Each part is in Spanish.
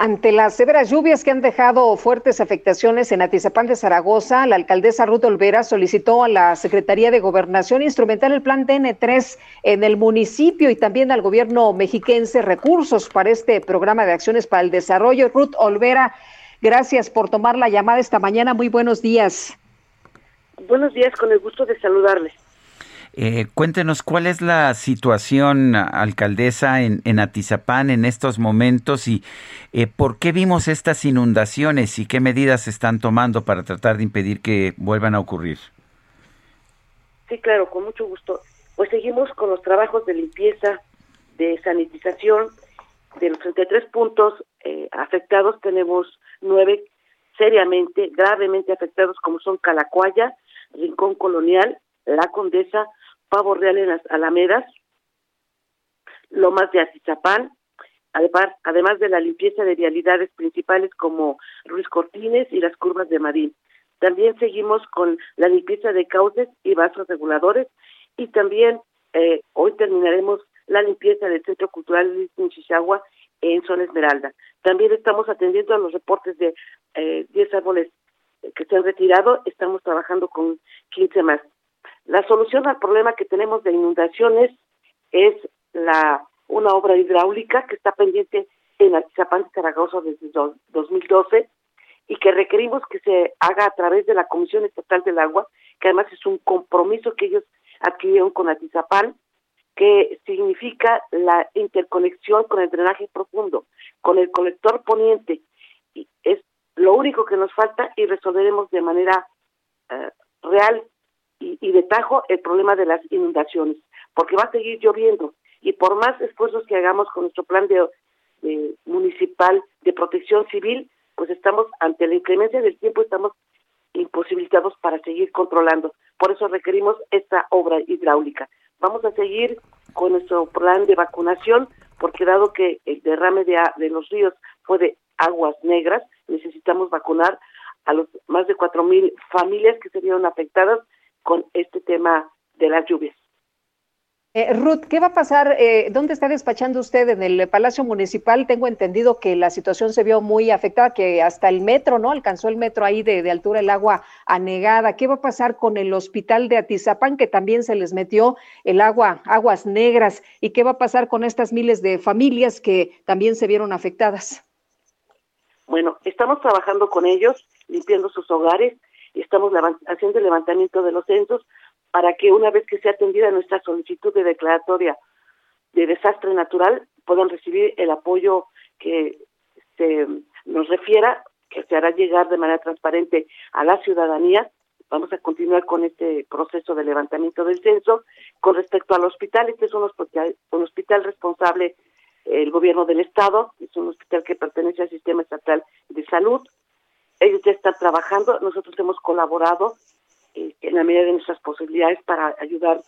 Ante las severas lluvias que han dejado fuertes afectaciones en Atizapán de Zaragoza, la alcaldesa Ruth Olvera solicitó a la Secretaría de Gobernación instrumentar el plan DN3 en el municipio y también al gobierno mexiquense recursos para este programa de acciones para el desarrollo. Ruth Olvera, gracias por tomar la llamada esta mañana. Muy buenos días. Buenos días, con el gusto de saludarles. Eh, cuéntenos cuál es la situación, alcaldesa, en, en Atizapán en estos momentos y eh, por qué vimos estas inundaciones y qué medidas se están tomando para tratar de impedir que vuelvan a ocurrir. Sí, claro, con mucho gusto. Pues seguimos con los trabajos de limpieza, de sanitización. De los 33 puntos eh, afectados, tenemos nueve seriamente, gravemente afectados, como son Calacuaya, Rincón Colonial, La Condesa, Pavo Real en las Alamedas, Lomas de Atizapán, además, de la limpieza de vialidades principales como Ruiz Cortines y las curvas de Marín. También seguimos con la limpieza de cauces y vasos reguladores y también eh, hoy terminaremos la limpieza del Centro Cultural de Chichagua en Zona Esmeralda. También estamos atendiendo a los reportes de eh, 10 árboles que se han retirado, estamos trabajando con 15 más. La solución al problema que tenemos de inundaciones es la una obra hidráulica que está pendiente en Atizapán de Zaragoza desde 2012 y que requerimos que se haga a través de la Comisión Estatal del Agua, que además es un compromiso que ellos adquirieron con Atizapán, que significa la interconexión con el drenaje profundo, con el colector poniente. Y es lo único que nos falta y resolveremos de manera eh, real y, y de tajo el problema de las inundaciones, porque va a seguir lloviendo y por más esfuerzos que hagamos con nuestro plan de, municipal de protección civil, pues estamos ante la inclemencia del tiempo, estamos imposibilitados para seguir controlando. Por eso requerimos esta obra hidráulica. Vamos a seguir con nuestro plan de vacunación, porque dado que el derrame de, de los ríos fue de aguas negras, necesitamos vacunar a los más de cuatro mil familias que se vieron afectadas con este tema de las lluvias. Eh, Ruth, ¿qué va a pasar? Eh, ¿Dónde está despachando usted? En el Palacio Municipal tengo entendido que la situación se vio muy afectada, que hasta el metro, ¿no? Alcanzó el metro ahí de, altura el agua anegada. ¿Qué va a pasar con el hospital de Atizapán, que también se les metió el agua, aguas negras? ¿Y qué va a pasar con estas miles de familias que también se vieron afectadas? Bueno, estamos trabajando con ellos, limpiando sus hogares, estamos haciendo el levantamiento de los censos para que una vez que sea atendida nuestra solicitud de declaratoria de desastre natural puedan recibir el apoyo que se nos refiera, que se hará llegar de manera transparente a la ciudadanía. Vamos a continuar con este proceso de levantamiento del censo. Con respecto al hospital, este es un hospital, un hospital responsable el gobierno del estado, es un hospital que pertenece al sistema estatal de salud. Ellos ya están trabajando, nosotros hemos colaborado en la medida de nuestras posibilidades para ayudar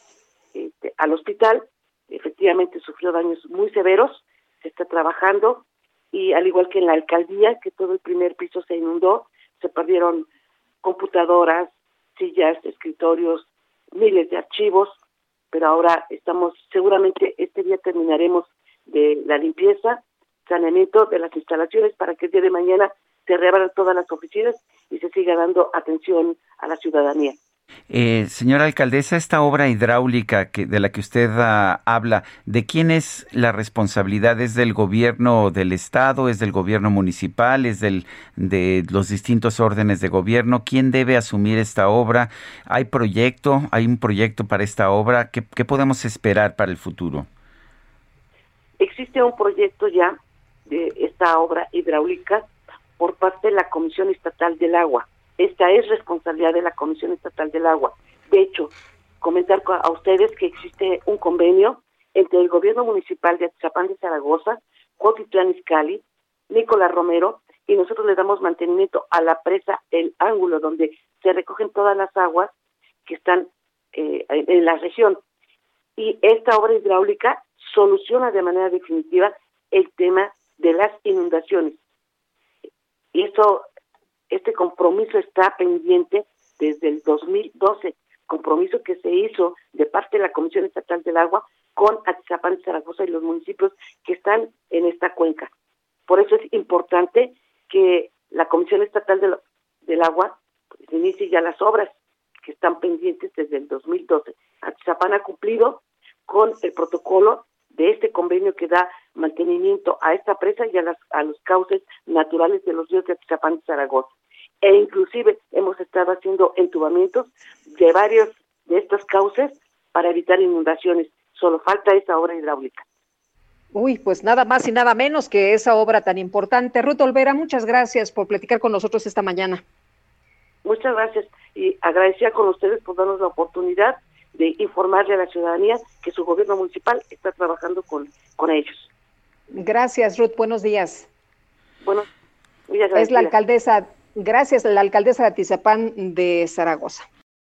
este, al hospital. Efectivamente sufrió daños muy severos, se está trabajando y al igual que en la alcaldía, que todo el primer piso se inundó, se perdieron computadoras, sillas, escritorios, miles de archivos, pero ahora estamos, seguramente este día terminaremos de la limpieza, saneamiento de las instalaciones para que el día de mañana se reabran todas las oficinas y se siga dando atención a la ciudadanía. Eh, señora alcaldesa, esta obra hidráulica que, de la que usted ah, habla, ¿de quién es la responsabilidad? ¿Es del gobierno del estado? ¿Es del gobierno municipal? ¿Es del, de los distintos órdenes de gobierno? ¿Quién debe asumir esta obra? ¿Hay proyecto? ¿Hay un proyecto para esta obra? ¿Qué, qué podemos esperar para el futuro? Existe un proyecto ya de esta obra hidráulica por parte de la Comisión Estatal del Agua. Esta es responsabilidad de la Comisión Estatal del Agua. De hecho, comentar a ustedes que existe un convenio entre el gobierno municipal de Atizapán de Zaragoza, Cuautitlán Izcalli, Nicolás Romero, y nosotros le damos mantenimiento a la presa El Ángulo, donde se recogen todas las aguas que están eh, en la región. Y esta obra hidráulica soluciona de manera definitiva el tema de las inundaciones. Y eso, este compromiso está pendiente desde el 2012, compromiso que se hizo de parte de la Comisión Estatal del Agua con Atizapán Zaragoza y los municipios que están en esta cuenca. Por eso es importante que la Comisión Estatal del, del Agua pues, inicie ya las obras que están pendientes desde el 2012. Atizapán ha cumplido con el protocolo de este convenio que da mantenimiento a esta presa y a, las, a los cauces naturales de los ríos de Atizapán y Zaragoza. E inclusive hemos estado haciendo entubamientos de varios de estos cauces para evitar inundaciones. Solo falta esa obra hidráulica. Uy, pues nada más y nada menos que esa obra tan importante. Ruth Olvera, muchas gracias por platicar con nosotros esta mañana. Muchas gracias y agradecía con ustedes por darnos la oportunidad de informarle a la ciudadanía que su gobierno municipal está trabajando con, con ellos. Gracias, Ruth. Buenos días. Bueno, es la alcaldesa, gracias, la alcaldesa de Atizapán de Zaragoza.